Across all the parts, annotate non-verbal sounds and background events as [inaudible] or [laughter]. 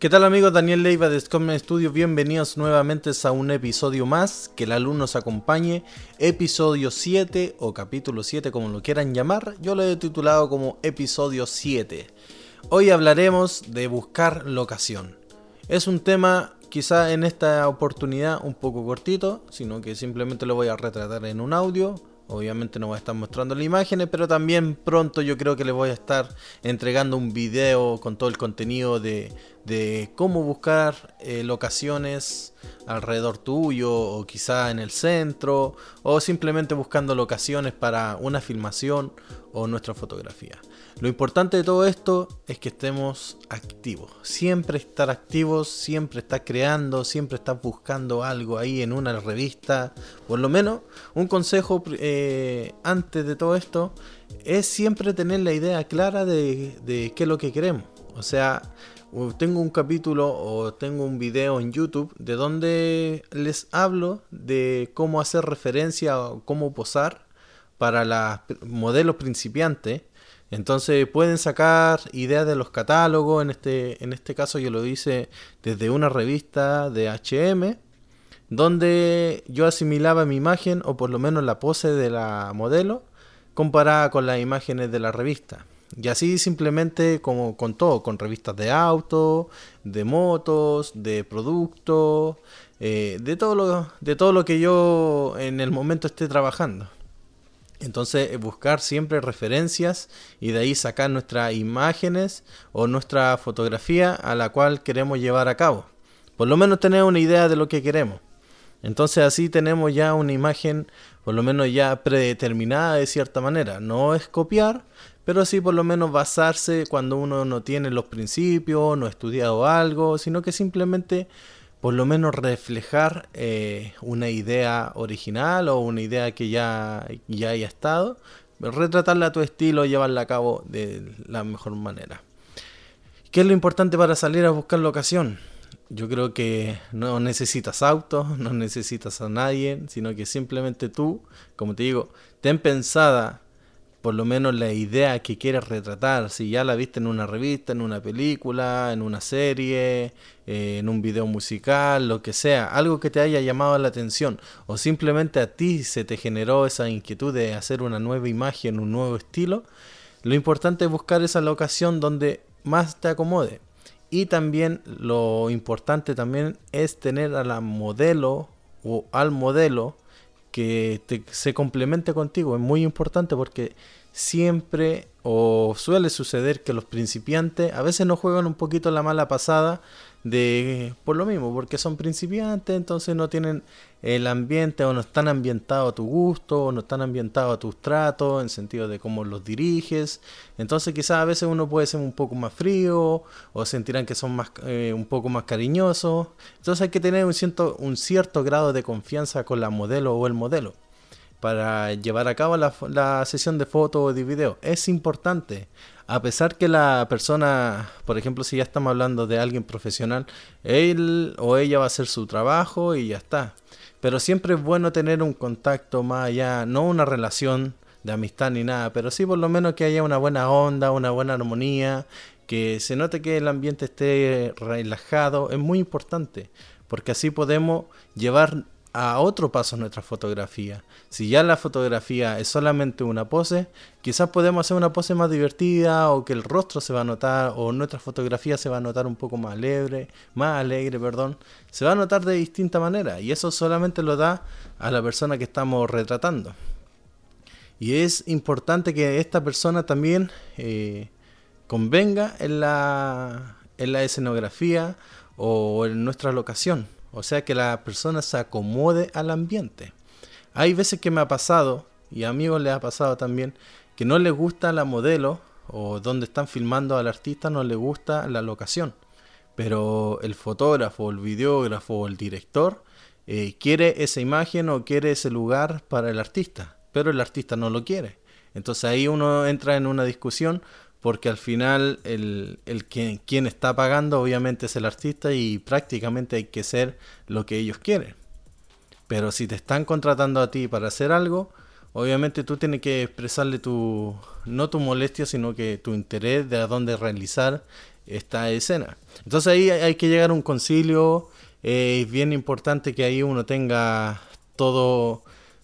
¿Qué tal amigos? Daniel Leiva de Scotman Studios, bienvenidos nuevamente a un episodio más, que el alumno nos acompañe, episodio 7 o capítulo 7 como lo quieran llamar, yo lo he titulado como episodio 7. Hoy hablaremos de buscar locación. Es un tema quizá en esta oportunidad un poco cortito, sino que simplemente lo voy a retratar en un audio, Obviamente no voy a estar mostrando las imágenes, pero también pronto yo creo que les voy a estar entregando un video con todo el contenido de, cómo buscar eh, locaciones alrededor tuyo o quizá en el centro o simplemente buscando locaciones para una filmación o nuestra fotografía. Lo importante de todo esto es que estemos activos. Siempre estar activos, siempre estar creando, siempre estar buscando algo ahí en una revista. Por lo menos, un consejo eh, antes de todo esto es siempre tener la idea clara de, de qué es lo que queremos. O sea, tengo un capítulo o tengo un video en YouTube de donde les hablo de cómo hacer referencia o cómo posar para los modelos principiantes entonces pueden sacar ideas de los catálogos, en este, en este caso yo lo hice desde una revista de HM, donde yo asimilaba mi imagen, o por lo menos la pose de la modelo, comparada con las imágenes de la revista. Y así simplemente como con todo, con revistas de auto, de motos, de productos, eh, de, todo lo, de todo lo que yo en el momento esté trabajando. Entonces, eh, buscar siempre referencias y de ahí sacar nuestras imágenes o nuestra fotografía a la cual queremos llevar a cabo. Por lo menos tener una idea de lo que queremos. Entonces así tenemos ya una imagen por lo menos ya predeterminada de cierta manera. No es copiar, pero sí por lo menos basarse cuando uno no tiene los principios, no ha estudiado algo, sino que simplemente por lo menos reflejar eh, una idea original o una idea que ya, ya haya estado, retratarla a tu estilo, llevarla a cabo de la mejor manera. ¿Qué es lo importante para salir a buscar locación? Yo creo que no necesitas auto, no necesitas a nadie, sino que simplemente tú, como te digo, ten pensada por lo menos la idea que quieres retratar, si ya la viste en una revista, en una película, en una serie, eh, en un video musical, lo que sea, algo que te haya llamado la atención o simplemente a ti se te generó esa inquietud de hacer una nueva imagen, un nuevo estilo, lo importante es buscar esa locación donde más te acomode. Y también lo importante también es tener a la modelo o al modelo que se complemente contigo. Es muy importante porque siempre o suele suceder que los principiantes a veces no juegan un poquito la mala pasada de por lo mismo, porque son principiantes, entonces no tienen el ambiente o no están ambientados a tu gusto, o no están ambientados a tus tratos, en sentido de cómo los diriges. Entonces quizás a veces uno puede ser un poco más frío o sentirán que son más, eh, un poco más cariñosos. Entonces hay que tener un cierto, un cierto grado de confianza con la modelo o el modelo para llevar a cabo la, la sesión de foto o de video. Es importante a pesar que la persona, por ejemplo, si ya estamos hablando de alguien profesional, él o ella va a hacer su trabajo y ya está. Pero siempre es bueno tener un contacto más allá, no una relación de amistad ni nada, pero sí por lo menos que haya una buena onda, una buena armonía, que se note que el ambiente esté relajado, es muy importante, porque así podemos llevar a otro paso nuestra fotografía. Si ya la fotografía es solamente una pose, quizás podemos hacer una pose más divertida o que el rostro se va a notar o nuestra fotografía se va a notar un poco más alegre, más alegre, perdón, se va a notar de distinta manera y eso solamente lo da a la persona que estamos retratando. Y es importante que esta persona también eh, convenga en la, en la escenografía o en nuestra locación o sea, que la persona se acomode al ambiente. Hay veces que me ha pasado, y a amigos les ha pasado también, que no les gusta la modelo o donde están filmando al artista, no les gusta la locación. Pero el fotógrafo, el videógrafo o el director eh, quiere esa imagen o quiere ese lugar para el artista, pero el artista no lo quiere. Entonces ahí uno entra en una discusión porque al final el, el quien, está pagando obviamente es el artista y prácticamente hay que ser lo que ellos quieren. Pero si te están contratando a ti para hacer algo, obviamente tú tienes que expresarle tu, no tu molestia, sino que tu interés de a dónde realizar esta escena. Entonces ahí hay que llegar a un concilio, eh, es bien importante que ahí uno tenga todo,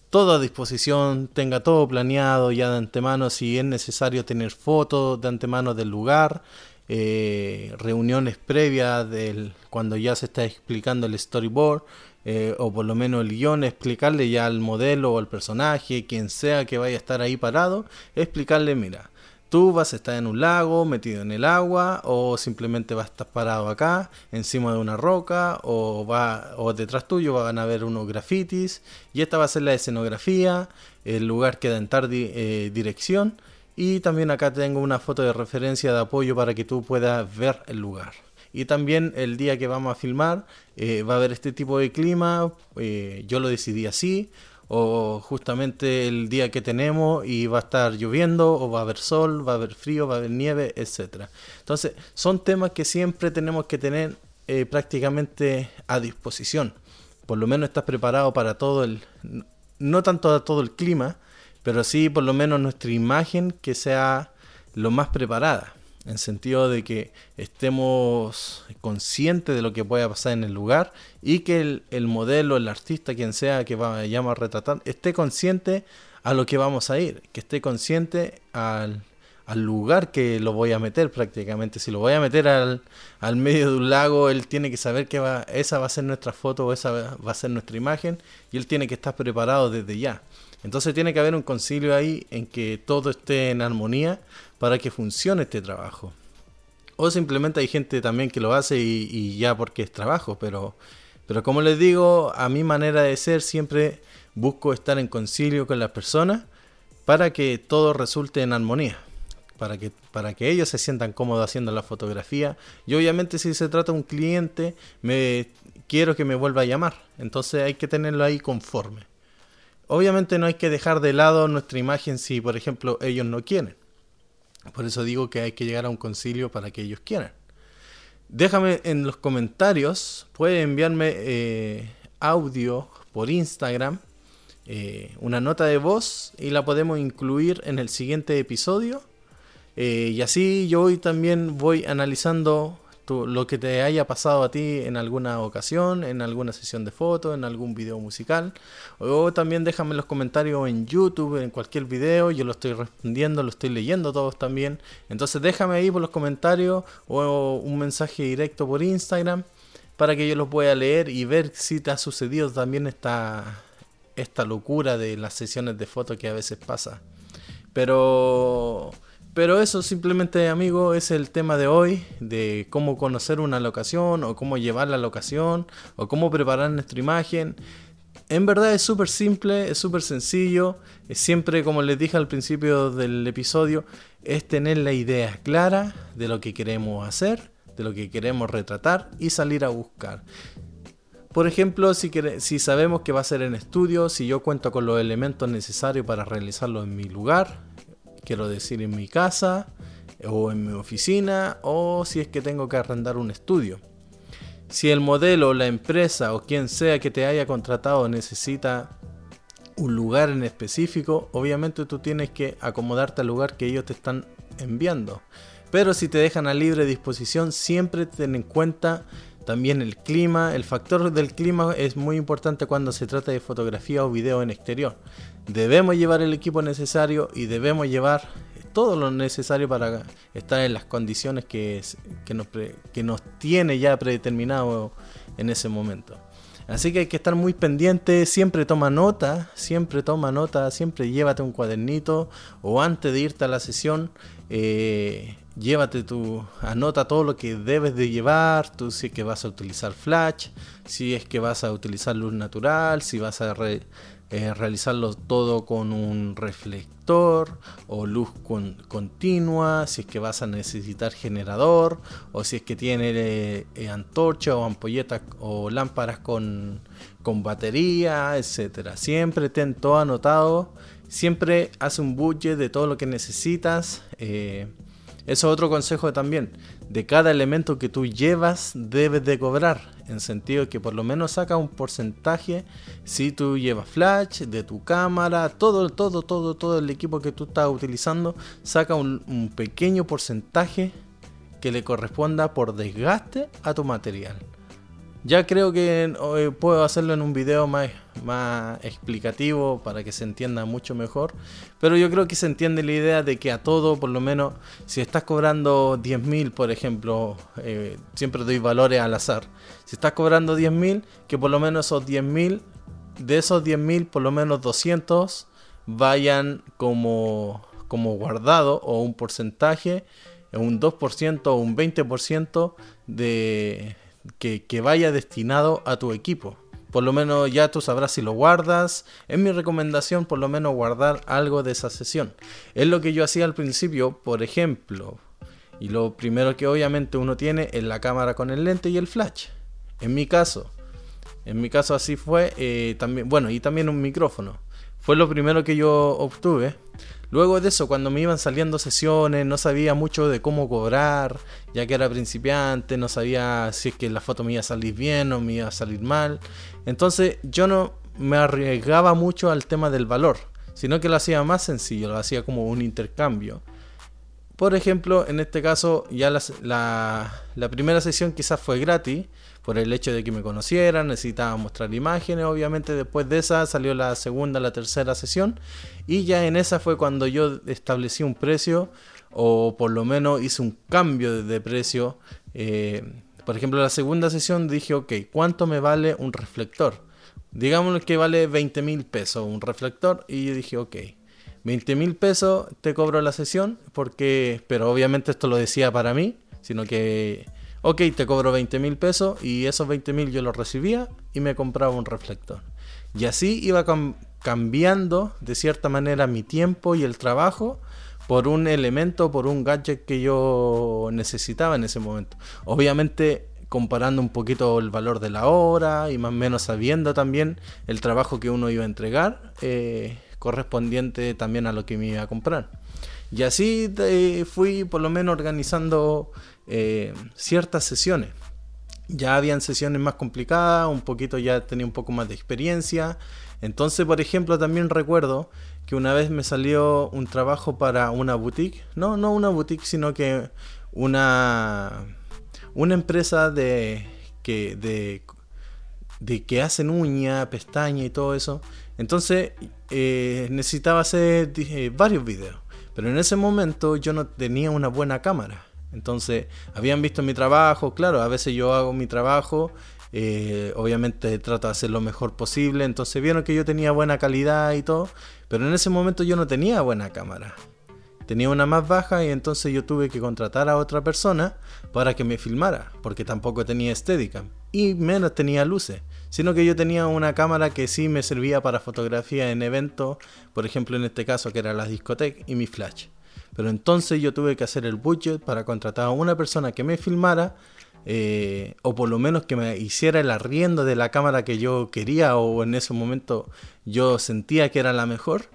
todo a disposición, tenga todo planeado ya de antemano, si es necesario tener fotos de antemano del lugar, eh, reuniones previas del, cuando ya se está explicando el storyboard, eh, o por lo menos el guion, explicarle ya al modelo o al personaje, quien sea que vaya a estar ahí parado, explicarle, mira, tú vas a estar en un lago, metido en el agua, o simplemente vas a estar parado acá, encima de una roca, o, va, o detrás tuyo van a ver unos grafitis, y esta va a ser la escenografía, el lugar queda en tal eh, dirección, y también acá tengo una foto de referencia de apoyo para que tú puedas ver el lugar. Y también el día que vamos a filmar eh, va a haber este tipo de clima, eh, yo lo decidí así, o justamente el día que tenemos y va a estar lloviendo o va a haber sol, va a haber frío, va a haber nieve, etcétera. Entonces, son temas que siempre tenemos que tener eh, prácticamente a disposición. Por lo menos estás preparado para todo el no tanto a todo el clima, pero sí por lo menos nuestra imagen que sea lo más preparada en sentido de que estemos conscientes de lo que pueda pasar en el lugar y que el, modelo, el artista, quien sea que vayamos a retratar, esté consciente a lo que vamos a ir, que esté consciente al, lugar que lo voy a meter prácticamente. Si lo voy a meter al, al, medio de un lago, él tiene que saber que va, esa va a ser nuestra foto o esa va a ser nuestra imagen y él tiene que estar preparado desde ya. Entonces tiene que haber un concilio ahí en que todo esté en armonía para que funcione este trabajo. O simplemente hay gente también que lo hace y, ya porque es trabajo, pero, pero como les digo, a mi manera de ser siempre busco estar en concilio con las personas para que todo resulte en armonía. Para que, para que ellos se sientan cómodos haciendo la fotografía. Y obviamente si se trata de un cliente, me quiero que me vuelva a llamar. Entonces hay que tenerlo ahí conforme. Obviamente no hay que dejar de lado nuestra imagen si, por ejemplo, ellos no quieren. Por eso digo que hay que llegar a un concilio para que ellos quieran. Déjame en los comentarios, puede enviarme eh, audio por Instagram, eh, una nota de voz y la podemos incluir en el siguiente episodio. Eh, y así yo hoy también voy analizando lo que te haya pasado a ti en alguna ocasión, en alguna sesión de fotos, en algún video musical. O también déjame los comentarios en YouTube, en cualquier video, yo lo estoy respondiendo, lo estoy leyendo todos también. Entonces déjame ahí por los comentarios o un mensaje directo por Instagram para que yo los pueda leer y ver si te ha sucedido también esta, esta locura de las sesiones de fotos que a veces pasa. Pero pero eso simplemente, amigo, es el tema de hoy, de cómo conocer una locación o cómo llevar la locación o cómo preparar nuestra imagen. En verdad es súper simple, es súper sencillo. Es siempre, como les dije al principio del episodio, es tener la idea clara de lo que queremos hacer, de lo que queremos retratar y salir a buscar. Por ejemplo, si, si sabemos que va a ser en estudio, si yo cuento con los elementos necesarios para realizarlo en mi lugar, quiero decir en mi casa o en mi oficina o si es que tengo que arrendar un estudio. Si el modelo, la empresa o quien sea que te haya contratado necesita un lugar en específico, obviamente tú tienes que acomodarte al lugar que ellos te están enviando. Pero si te dejan a libre disposición, siempre ten en cuenta también el clima. El factor del clima es muy importante cuando se trata de fotografía o video en exterior debemos llevar el equipo necesario y debemos llevar todo lo necesario para estar en las condiciones que, nos, que nos tiene ya predeterminado en ese momento. Así que hay que estar muy pendiente, siempre toma nota, siempre toma nota, siempre llévate un cuadernito o antes de irte a la sesión, eh, llévate tu, anota todo lo que debes de llevar, tú si es que vas a utilizar flash, si es que vas a utilizar luz natural, si vas a realizarlo todo con un reflector o luz continua, si es que vas a necesitar generador o si es que tiene eh, antorcha o ampolletas o lámparas con, con batería, etcétera. Siempre ten todo anotado, siempre haz un budget de todo lo que necesitas. Eso es otro consejo también. De cada elemento que tú llevas debes de cobrar. En sentido que por lo menos saca un porcentaje. Si tú llevas flash de tu cámara, todo, todo, todo, todo el equipo que tú estás utilizando, saca un, pequeño porcentaje que le corresponda por desgaste a tu material. Ya creo que eh, puedo hacerlo en un video más, más explicativo para que se entienda mucho mejor. Pero yo creo que se entiende la idea de que a todo, por lo menos, si estás cobrando 10.000, por ejemplo, eh, siempre doy valores al azar. Si estás cobrando 10.000, que por lo menos esos 10.000, de esos 10.000, por lo menos 200 vayan como, como guardado o un porcentaje, un 2% o un 20% de que, vaya destinado a tu equipo. Por lo menos ya tú sabrás si lo guardas. Es mi recomendación por lo menos guardar algo de esa sesión. Es lo que yo hacía al principio, por ejemplo. Y lo primero que obviamente uno tiene es la cámara con el lente y el flash. En mi caso. En mi caso así fue. Eh, también, bueno, y también un micrófono. Fue lo primero que yo obtuve. Luego de eso, cuando me iban saliendo sesiones, no sabía mucho de cómo cobrar, ya que era principiante, no sabía si es que la foto me iba a salir bien o me iba a salir mal. Entonces yo no me arriesgaba mucho al tema del valor, sino que lo hacía más sencillo, lo hacía como un intercambio. Por ejemplo, en este caso, ya la, la primera sesión quizás fue gratis, por el hecho de que me conocieran, necesitaba mostrar imágenes, obviamente después de esa salió la segunda, la tercera sesión y ya en esa fue cuando yo establecí un precio o por lo menos hice un cambio de precio. Eh, por ejemplo, la segunda sesión dije, ok, ¿cuánto me vale un reflector? Digamos que vale 20 mil pesos un reflector y yo dije, ok, 20 mil pesos te cobro la sesión porque, pero obviamente esto lo decía para mí, sino que ok, te cobro 20 mil pesos y esos 20 mil yo los recibía y me compraba un reflector. Y así iba cambiando de cierta manera mi tiempo y el trabajo por un elemento, por un gadget que yo necesitaba en ese momento. Obviamente comparando un poquito el valor de la hora y más o menos sabiendo también el trabajo que uno iba a entregar eh, correspondiente también a lo que me iba a comprar. Y así eh, fui por lo menos organizando eh, ciertas sesiones. Ya habían sesiones más complicadas, un poquito ya tenía un poco más de experiencia. Entonces, por ejemplo, también recuerdo que una vez me salió un trabajo para una boutique. No, no una boutique, sino que una, una empresa de que, de, que hacen uña, pestaña y todo eso. Entonces eh, necesitaba hacer varios videos. Pero en ese momento yo no tenía una buena cámara. Entonces, habían visto mi trabajo, claro, a veces yo hago mi trabajo, eh, obviamente trato de hacer lo mejor posible, entonces vieron que yo tenía buena calidad y todo, pero en ese momento yo no tenía buena cámara. Tenía una más baja y entonces yo tuve que contratar a otra persona para que me filmara, porque tampoco tenía estética y menos tenía luces, sino que yo tenía una cámara que sí me servía para fotografía en eventos, por ejemplo en este caso que era la discoteca y mi flash. Pero entonces yo tuve que hacer el budget para contratar a una persona que me filmara, eh, o por lo menos que me hiciera el arriendo de la cámara que yo quería o en ese momento yo sentía que era la mejor.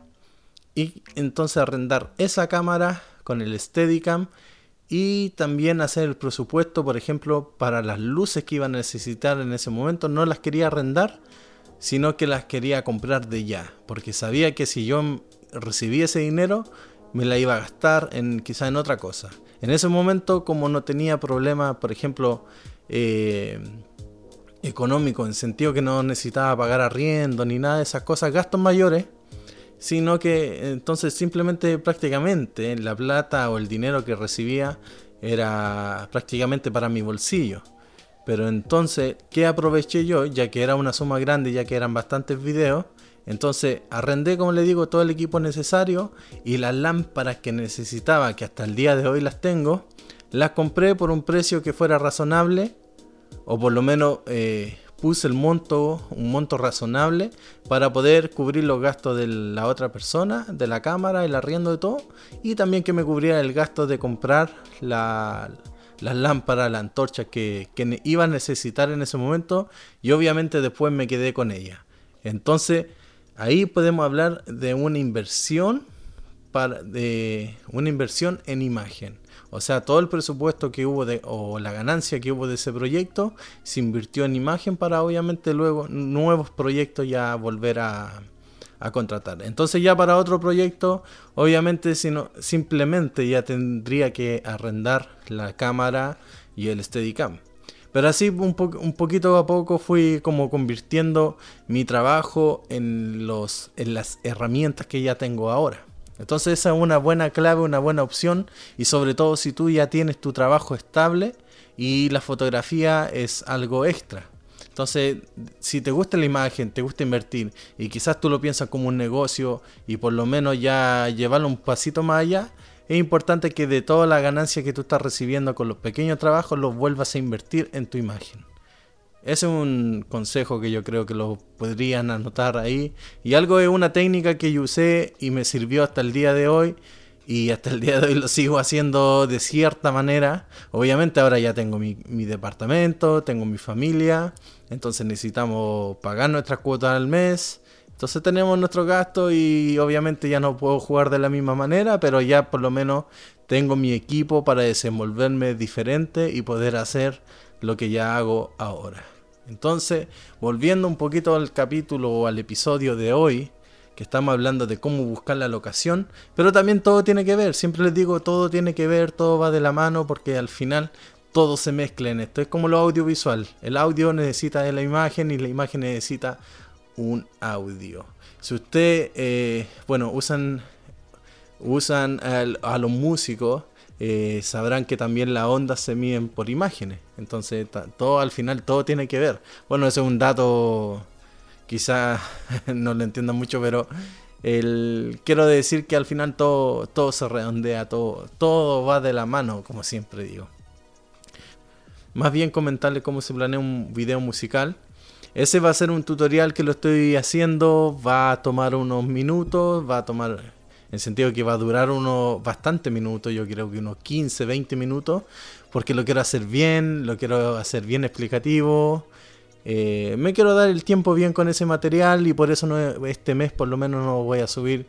Y entonces arrendar esa cámara con el Steadicam y también hacer el presupuesto, por ejemplo, para las luces que iba a necesitar en ese momento. No las quería arrendar, sino que las quería comprar de ya, porque sabía que si yo recibía ese dinero, me la iba a gastar en quizá en otra cosa. En ese momento, como no tenía problema, por ejemplo, eh, económico, en sentido que no necesitaba pagar arriendo ni nada de esas cosas, gastos mayores, sino que entonces simplemente prácticamente la plata o el dinero que recibía era prácticamente para mi bolsillo. Pero entonces, ¿qué aproveché yo? Ya que era una suma grande, ya que eran bastantes videos, entonces arrendé, como le digo, todo el equipo necesario y las lámparas que necesitaba, que hasta el día de hoy las tengo, las compré por un precio que fuera razonable, o por lo menos eh, puse el monto, un monto razonable, para poder cubrir los gastos de la otra persona, de la cámara, el arriendo de todo, y también que me cubriera el gasto de comprar las lámparas, la antorcha que, que iba a necesitar en ese momento, y obviamente después me quedé con ella. Entonces, Ahí podemos hablar de una inversión para, de una inversión en imagen. O sea, todo el presupuesto que hubo de, o la ganancia que hubo de ese proyecto se invirtió en imagen para obviamente luego nuevos proyectos ya volver a, contratar. Entonces ya para otro proyecto, obviamente sino, simplemente ya tendría que arrendar la cámara y el Steadicam. Pero así un, un poquito a poco fui como convirtiendo mi trabajo en, los, en las herramientas que ya tengo ahora. Entonces esa es una buena clave, una buena opción y sobre todo si tú ya tienes tu trabajo estable y la fotografía es algo extra. Entonces, si te gusta la imagen, te gusta invertir y quizás tú lo piensas como un negocio y por lo menos ya llevarlo un pasito más allá, es importante que de toda la ganancia que tú estás recibiendo con los pequeños trabajos los vuelvas a invertir en tu imagen. Ese es un consejo que yo creo que lo podrían anotar ahí. Y algo es una técnica que yo usé y me sirvió hasta el día de hoy. Y hasta el día de hoy lo sigo haciendo de cierta manera. Obviamente ahora ya tengo mi, mi departamento, tengo mi familia. Entonces necesitamos pagar nuestras cuotas al mes. Entonces tenemos nuestro gasto y obviamente ya no puedo jugar de la misma manera, pero ya por lo menos tengo mi equipo para desenvolverme diferente y poder hacer lo que ya hago ahora. Entonces, volviendo un poquito al capítulo o al episodio de hoy, que estamos hablando de cómo buscar la locación, pero también todo tiene que ver, siempre les digo, todo tiene que ver, todo va de la mano, porque al final todo se mezcla en esto. Es como lo audiovisual. El audio necesita de la imagen y la imagen necesita un audio. Si usted, eh, bueno, usan, usan a los músicos, eh, sabrán que también las ondas se miden por imágenes. Entonces, todo al final, todo tiene que ver. Bueno, ese es un dato, quizás [laughs] no lo entiendan mucho, pero el, quiero decir que al final todo, todo se redondea, todo, todo va de la mano, como siempre digo. Más bien comentarles cómo se planea un video musical. Ese va a ser un tutorial que lo estoy haciendo, va a tomar unos minutos, va a tomar en sentido que va a durar unos bastante minutos, yo creo que unos 15, 20 minutos, porque lo quiero hacer bien, lo quiero hacer bien explicativo. Eh, me quiero dar el tiempo bien con ese material y por eso este mes por lo menos no voy a subir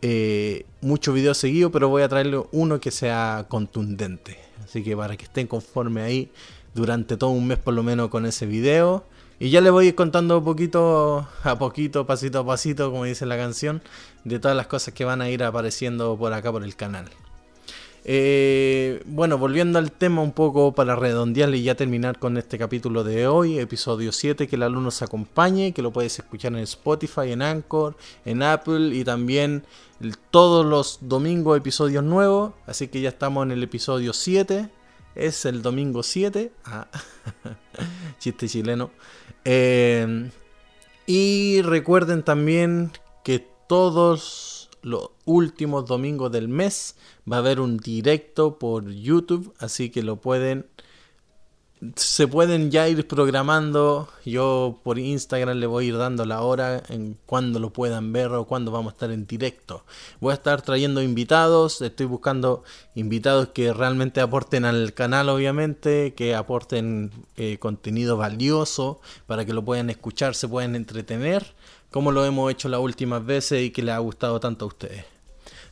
eh, muchos videos seguidos, pero voy a traerle uno que sea contundente. Así que para que estén conforme ahí durante todo un mes por lo menos con ese video. Y ya les voy contando poquito a poquito, pasito a pasito, como dice la canción, de todas las cosas que van a ir apareciendo por acá por el canal. Eh, bueno, volviendo al tema un poco para redondear y ya terminar con este capítulo de hoy, episodio 7, que el alumno se acompañe, que lo puedes escuchar en Spotify, en Anchor, en Apple y también todos los domingos episodios nuevos. Así que ya estamos en el episodio 7 es el domingo 7. Ah, [laughs] chiste chileno. Eh, y recuerden también que todos los últimos domingos del mes va a haber un directo por YouTube, así que lo pueden se pueden ya ir programando. Yo por Instagram le voy a ir dando la hora en cuando lo puedan ver o cuando vamos a estar en directo. Voy a estar trayendo invitados. Estoy buscando invitados que realmente aporten al canal, obviamente, que aporten eh, contenido valioso para que lo puedan escuchar, se puedan entretener, como lo hemos hecho las últimas veces y que les ha gustado tanto a ustedes.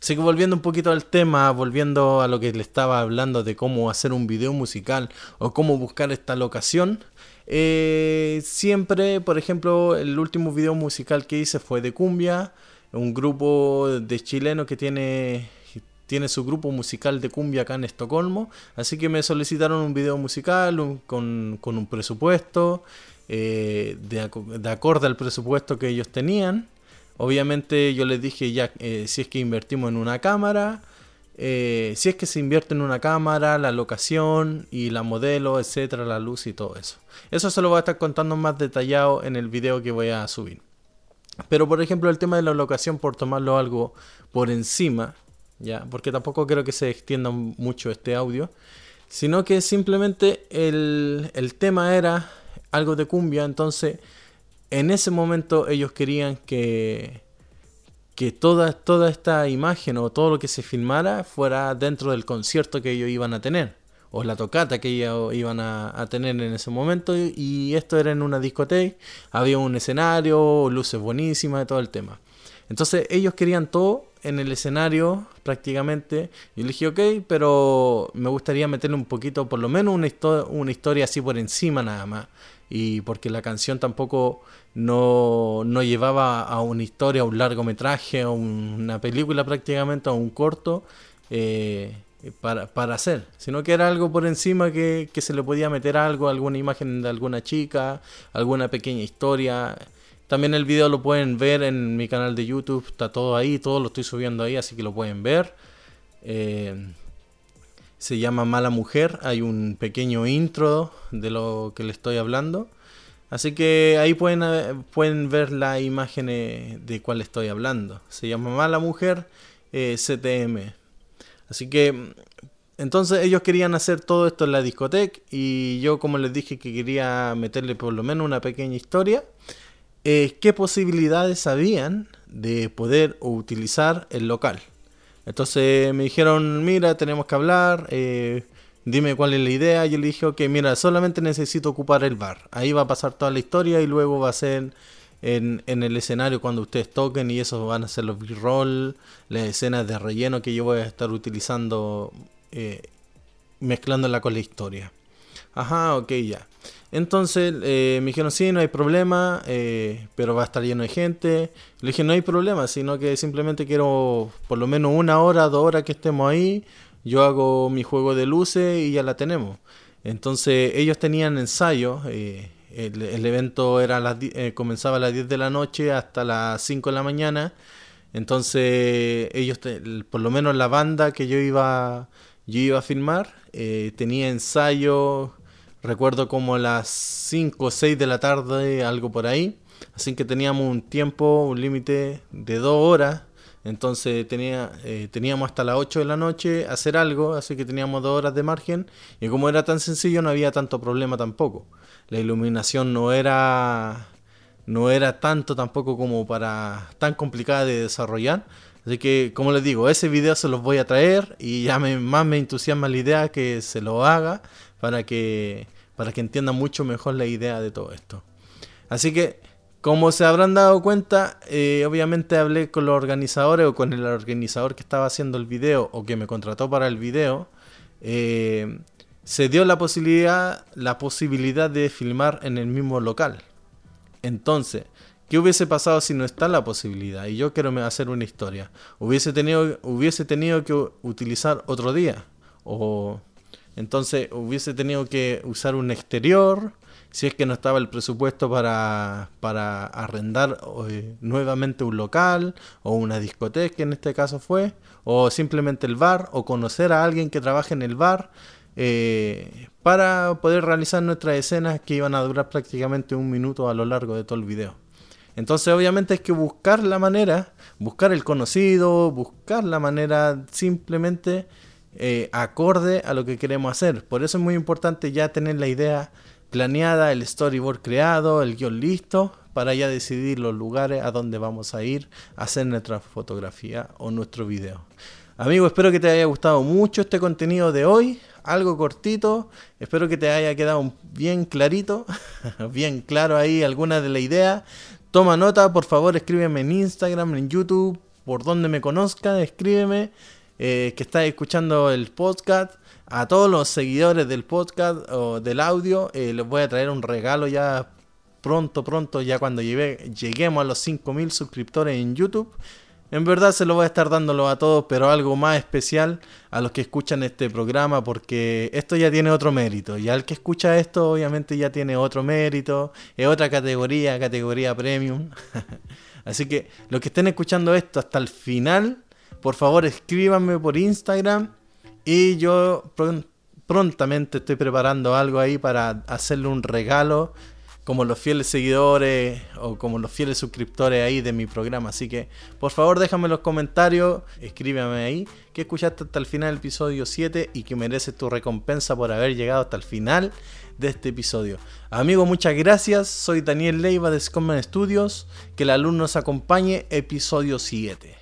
Así volviendo un poquito al tema, volviendo a lo que le estaba hablando de cómo hacer un video musical o cómo buscar esta locación, eh, siempre, por ejemplo, el último video musical que hice fue de Cumbia, un grupo de chilenos que tiene tiene su grupo musical de cumbia acá en Estocolmo. Así que me solicitaron un video musical con, un presupuesto, eh, de, de, acorde al presupuesto que ellos tenían. Obviamente yo les dije ya, eh, si es que invertimos en una cámara, eh, si es que se invierte en una cámara, la locación y la modelo, etcétera, la luz y todo eso. Eso se lo voy a estar contando más detallado en el video que voy a subir. Pero por ejemplo el tema de la locación, por tomarlo algo por encima, ya, porque tampoco creo que se extienda mucho este audio, sino que simplemente el, el tema era algo de cumbia, entonces en ese momento ellos querían que, que toda, toda esta imagen o todo lo que se filmara fuera dentro del concierto que ellos iban a tener o la tocata que ellos iban a, tener en ese momento y esto era en una discoteca, había un escenario, luces buenísimas, todo el tema. Entonces ellos querían todo en el escenario prácticamente. Y le dije, ok, pero me gustaría meterle un poquito, por lo menos una, una historia así por encima nada más. Y porque la canción tampoco no, no llevaba a una historia, a un largometraje, a una película prácticamente, a un corto. Eh, para, para, hacer, sino que era algo por encima que, que, se le podía meter algo, alguna imagen de alguna chica, alguna pequeña historia. También el video lo pueden ver en mi canal de YouTube, está todo ahí, todo lo estoy subiendo ahí, así que lo pueden ver. Eh, se llama Mala Mujer, hay un pequeño intro de lo que le estoy hablando. Así que ahí pueden, eh, pueden ver la imagen de cuál estoy hablando. Se llama Mala Mujer eh, CTM. Así que entonces ellos querían hacer todo esto en la discoteca y yo como les dije que quería meterle por lo menos una pequeña historia. Eh, qué posibilidades habían de poder utilizar el local. Entonces me dijeron, mira, tenemos que hablar, eh, dime cuál es la idea. Yo le dije, ok, mira, solamente necesito ocupar el bar. Ahí va a pasar toda la historia y luego va a ser en, el escenario cuando ustedes toquen y eso van a ser los b-roll, las escenas de relleno que yo voy a estar utilizando, eh, mezclándola con la historia. Ajá, ok, ya. Entonces eh, me dijeron, sí, no hay problema, eh, pero va a estar lleno de gente. Le dije, no hay problema, sino que simplemente quiero por lo menos una hora, dos horas que estemos ahí. Yo hago mi juego de luces y ya la tenemos. Entonces ellos tenían ensayo. Eh, el, evento era las, comenzaba a las 10 de la noche hasta las 5 de la mañana. Entonces ellos, por lo menos la banda que yo iba, yo iba a filmar, tenía ensayo Recuerdo como las 5 o 6 de la tarde, algo por ahí. Así que teníamos un tiempo, un límite de 2 horas. Entonces tenía, eh, teníamos hasta las 8 de la noche hacer algo, así que teníamos 2 horas de margen. Y como era tan sencillo, no había tanto problema tampoco. La iluminación no era, no era tanto tampoco como para tan complicada de desarrollar. Así que, como les digo, ese video se los voy a traer y ya más me entusiasma la idea que se lo haga para que, para que entiendan mucho mejor la idea de todo esto. Así que, como se habrán dado cuenta, eh, obviamente hablé con los organizadores o con el organizador que estaba haciendo el video o que me contrató para el video. Eh, se dio la posibilidad, la posibilidad de filmar en el mismo local. Entonces, ¿qué hubiese pasado si no está la posibilidad? Y yo quiero hacer una historia. Hubiese tenido, hubiese tenido que utilizar otro día. O entonces hubiese tenido que usar un exterior, si es que no estaba el presupuesto para, para arrendar eh, nuevamente un local o una discoteca, en este caso fue, o simplemente el bar, o conocer a alguien que trabaje en el bar, eh, para poder realizar nuestras escenas que iban a durar prácticamente un minuto a lo largo de todo el video. Entonces obviamente hay que buscar la manera, buscar el conocido, buscar la manera simplemente eh, acorde a lo que queremos hacer. Por eso es muy importante ya tener la idea planeada, el storyboard creado, el guion listo, para ya decidir los lugares a donde vamos a ir a hacer nuestra fotografía o nuestro video. Amigo, espero que te haya gustado mucho este contenido de hoy, algo cortito, espero que te haya quedado bien clarito, [laughs] bien claro ahí alguna de la idea. Toma nota, por favor, escríbeme en Instagram, en YouTube, por donde me conozca, escríbeme eh, que estáis escuchando el podcast. A todos los seguidores del podcast o del audio, eh, les voy a traer un regalo ya pronto, pronto, ya cuando lleguemos a los 5.000 suscriptores en YouTube. En verdad se lo voy a estar dándolo a todos, pero algo más especial a los que escuchan este programa, porque esto ya tiene otro mérito. Y al que escucha esto, obviamente ya tiene otro mérito, es otra categoría, categoría premium. [laughs] Así que los que estén escuchando esto hasta el final, por favor escríbanme por Instagram y yo prontamente estoy preparando algo ahí para hacerle un regalo como los fieles seguidores o como los fieles suscriptores ahí de mi programa. Así que por favor déjame los comentarios, escríbeme ahí que escuchaste hasta el final del episodio 7 y que mereces tu recompensa por haber llegado hasta el final de este episodio. Amigo, muchas gracias. Soy Daniel Leiva de Scoman Studios. Que el alumno nos acompañe, episodio 7.